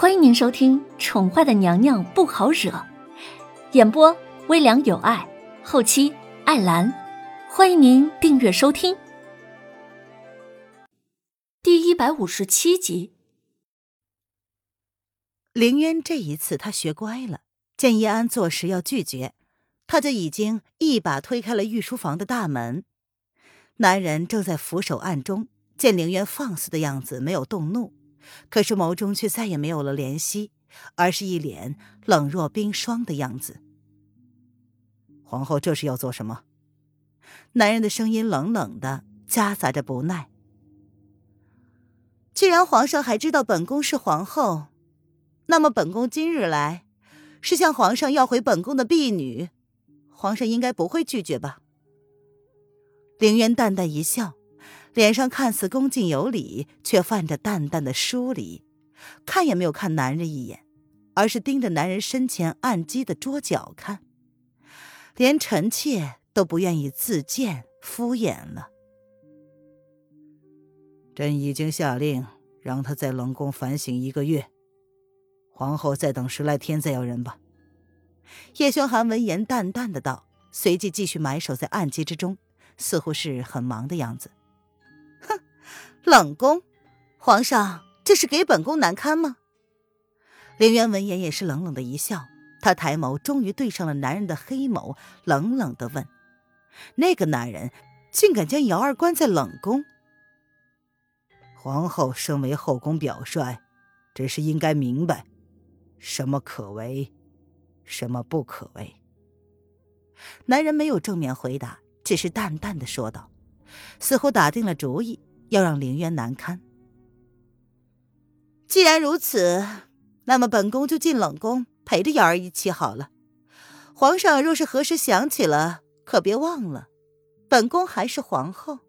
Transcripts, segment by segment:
欢迎您收听《宠坏的娘娘不好惹》，演播微凉有爱，后期艾兰。欢迎您订阅收听。第一百五十七集，凌渊这一次他学乖了，见叶安做事要拒绝，他就已经一把推开了御书房的大门。男人正在俯首案中，见凌渊放肆的样子，没有动怒。可是眸中却再也没有了怜惜，而是一脸冷若冰霜的样子。皇后这是要做什么？男人的声音冷冷的，夹杂着不耐。既然皇上还知道本宫是皇后，那么本宫今日来，是向皇上要回本宫的婢女，皇上应该不会拒绝吧？凌渊淡淡一笑。脸上看似恭敬有礼，却泛着淡淡的疏离，看也没有看男人一眼，而是盯着男人身前暗机的桌角看，连臣妾都不愿意自荐敷衍了。朕已经下令让他在冷宫反省一个月，皇后再等十来天再要人吧。叶轩寒闻言淡淡的道，随即继续埋首在暗机之中，似乎是很忙的样子。冷宫，皇上这是给本宫难堪吗？凌渊闻言也是冷冷的一笑，他抬眸，终于对上了男人的黑眸，冷冷的问：“那个男人竟敢将瑶儿关在冷宫？”皇后身为后宫表率，只是应该明白，什么可为，什么不可为。男人没有正面回答，只是淡淡的说道，似乎打定了主意。要让凌渊难堪。既然如此，那么本宫就进冷宫陪着瑶儿一起好了。皇上若是何时想起了，可别忘了，本宫还是皇后。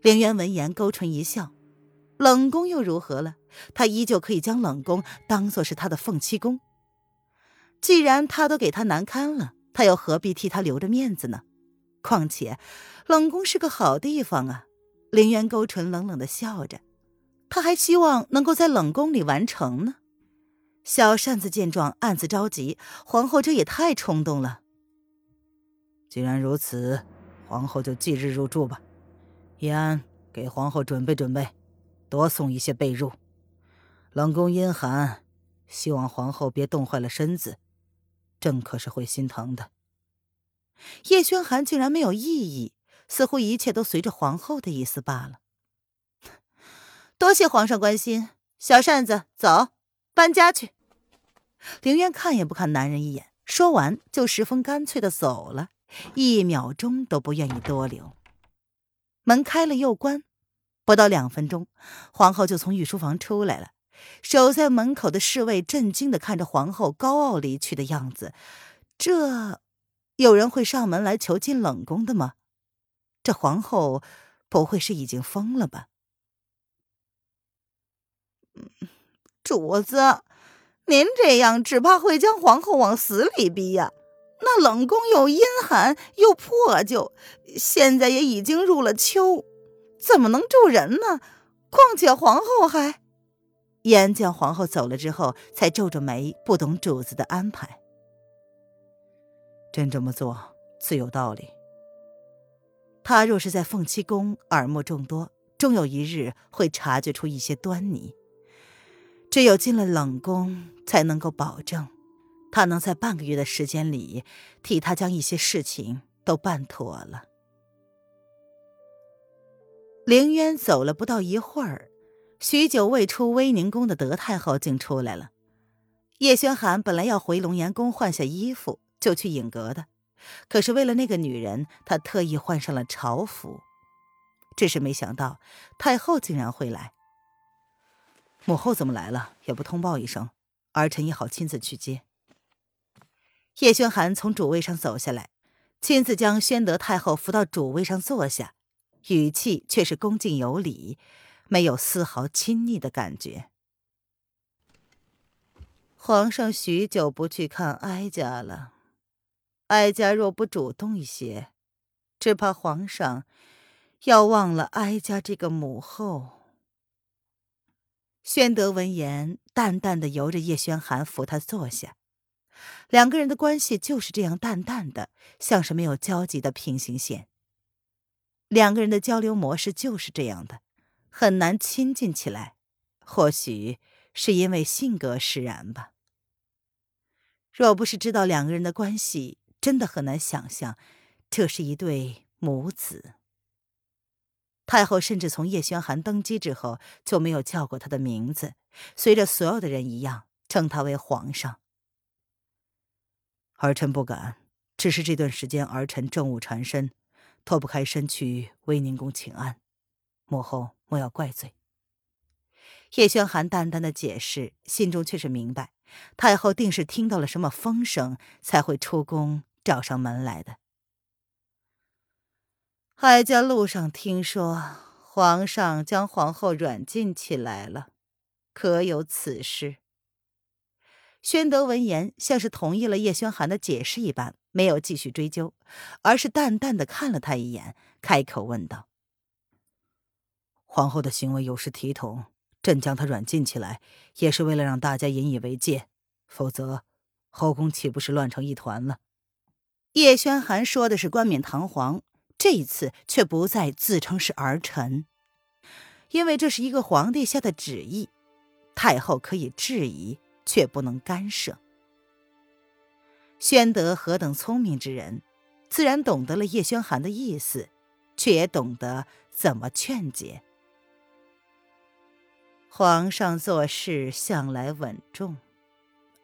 凌渊闻言勾唇一笑，冷宫又如何了？他依旧可以将冷宫当做是他的凤栖宫。既然他都给他难堪了，他又何必替他留着面子呢？况且，冷宫是个好地方啊。凌渊勾唇，冷冷的笑着，他还希望能够在冷宫里完成呢。小扇子见状，暗自着急：皇后这也太冲动了。既然如此，皇后就即日入住吧。叶安，给皇后准备准备，多送一些被褥。冷宫阴寒，希望皇后别冻坏了身子，朕可是会心疼的。叶轩寒竟然没有异议。似乎一切都随着皇后的意思罢了。多谢皇上关心，小扇子，走，搬家去。凌渊看也不看男人一眼，说完就十分干脆的走了，一秒钟都不愿意多留。门开了又关，不到两分钟，皇后就从御书房出来了。守在门口的侍卫震惊的看着皇后高傲离去的样子，这有人会上门来求进冷宫的吗？这皇后不会是已经疯了吧？主子，您这样只怕会将皇后往死里逼呀！那冷宫又阴寒又破旧，现在也已经入了秋，怎么能住人呢？况且皇后还……燕见皇后走了之后，才皱着眉，不懂主子的安排。朕这么做自有道理。他若是在凤栖宫耳目众多，终有一日会察觉出一些端倪。只有进了冷宫，才能够保证他能在半个月的时间里替他将一些事情都办妥了。凌渊走了不到一会儿，许久未出威宁宫的德太后竟出来了。叶轩寒本来要回龙岩宫换下衣服就去影阁的。可是为了那个女人，他特意换上了朝服。只是没想到太后竟然会来。母后怎么来了？也不通报一声，儿臣也好亲自去接。叶轩寒从主位上走下来，亲自将宣德太后扶到主位上坐下，语气却是恭敬有礼，没有丝毫亲昵的感觉。皇上许久不去看哀家了。哀家若不主动一些，只怕皇上要忘了哀家这个母后。宣德闻言，淡淡的由着叶轩寒扶他坐下。两个人的关系就是这样淡淡的，像是没有交集的平行线。两个人的交流模式就是这样的，很难亲近起来。或许是因为性格使然吧。若不是知道两个人的关系，真的很难想象这是一对母子。太后甚至从叶宣寒登基之后就没有叫过他的名字，随着所有的人一样称他为皇上。儿臣不敢，只是这段时间儿臣政务缠身，脱不开身去威宁宫请安，母后莫要怪罪。叶宣寒淡淡的解释，心中却是明白，太后定是听到了什么风声，才会出宫找上门来的。哀家路上听说，皇上将皇后软禁起来了，可有此事？宣德闻言，像是同意了叶轩寒的解释一般，没有继续追究，而是淡淡的看了他一眼，开口问道：“皇后的行为有失体统，朕将她软禁起来，也是为了让大家引以为戒，否则后宫岂不是乱成一团了？”叶轩寒说的是冠冕堂皇，这一次却不再自称是儿臣，因为这是一个皇帝下的旨意，太后可以质疑。却不能干涉。宣德何等聪明之人，自然懂得了叶轩寒的意思，却也懂得怎么劝解。皇上做事向来稳重，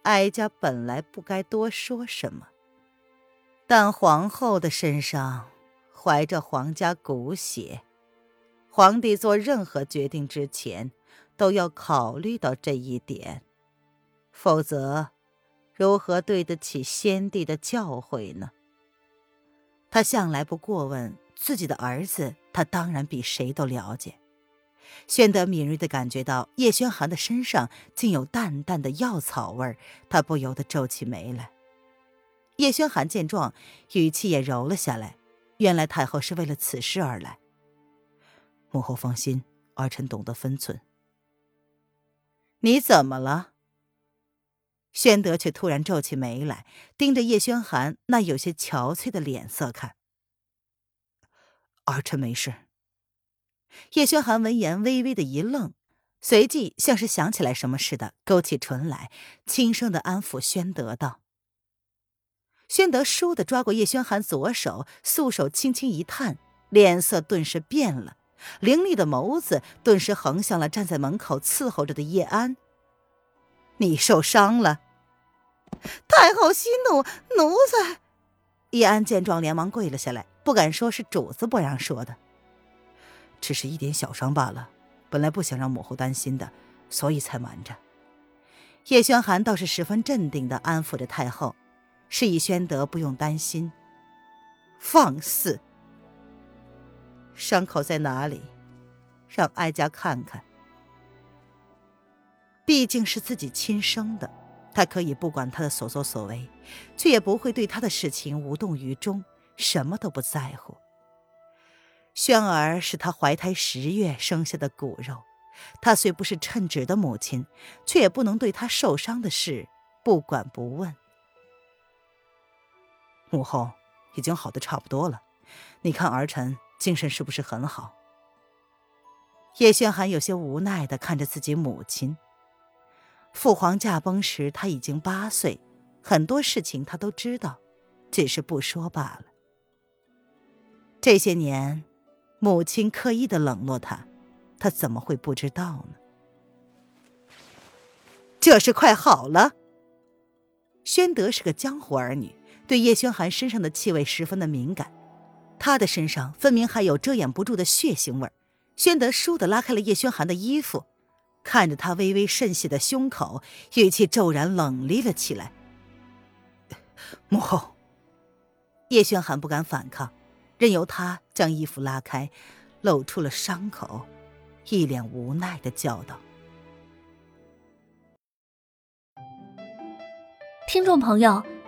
哀家本来不该多说什么，但皇后的身上怀着皇家骨血，皇帝做任何决定之前都要考虑到这一点。否则，如何对得起先帝的教诲呢？他向来不过问自己的儿子，他当然比谁都了解。宣德敏锐地感觉到叶轩寒的身上竟有淡淡的药草味儿，他不由得皱起眉来。叶轩寒见状，语气也柔了下来。原来太后是为了此事而来。母后放心，儿臣懂得分寸。你怎么了？宣德却突然皱起眉来，盯着叶轩寒那有些憔悴的脸色看。儿臣没事。叶轩寒闻言微微的一愣，随即像是想起来什么似的，勾起唇来，轻声的安抚宣德道：“宣德，倏地抓过叶轩寒左手，素手轻轻一探，脸色顿时变了，凌厉的眸子顿时横向了站在门口伺候着的叶安。”你受伤了，太后息怒，奴才。叶安见状，连忙跪了下来，不敢说是主子不让说的，只是一点小伤罢了，本来不想让母后担心的，所以才瞒着。叶轩寒倒是十分镇定的安抚着太后，示意宣德不用担心。放肆！伤口在哪里？让哀家看看。毕竟是自己亲生的，他可以不管他的所作所为，却也不会对他的事情无动于衷，什么都不在乎。轩儿是他怀胎十月生下的骨肉，他虽不是称职的母亲，却也不能对他受伤的事不管不问。母后已经好的差不多了，你看儿臣精神是不是很好？叶轩寒有些无奈的看着自己母亲。父皇驾崩时，他已经八岁，很多事情他都知道，只是不说罢了。这些年，母亲刻意的冷落他，他怎么会不知道呢？这是快好了。宣德是个江湖儿女，对叶轩寒身上的气味十分的敏感，他的身上分明还有遮掩不住的血腥味儿。宣德倏地拉开了叶轩寒的衣服。看着他微微渗血的胸口，语气骤然冷厉了起来。母后，叶轩寒不敢反抗，任由他将衣服拉开，露出了伤口，一脸无奈的叫道：“听众朋友，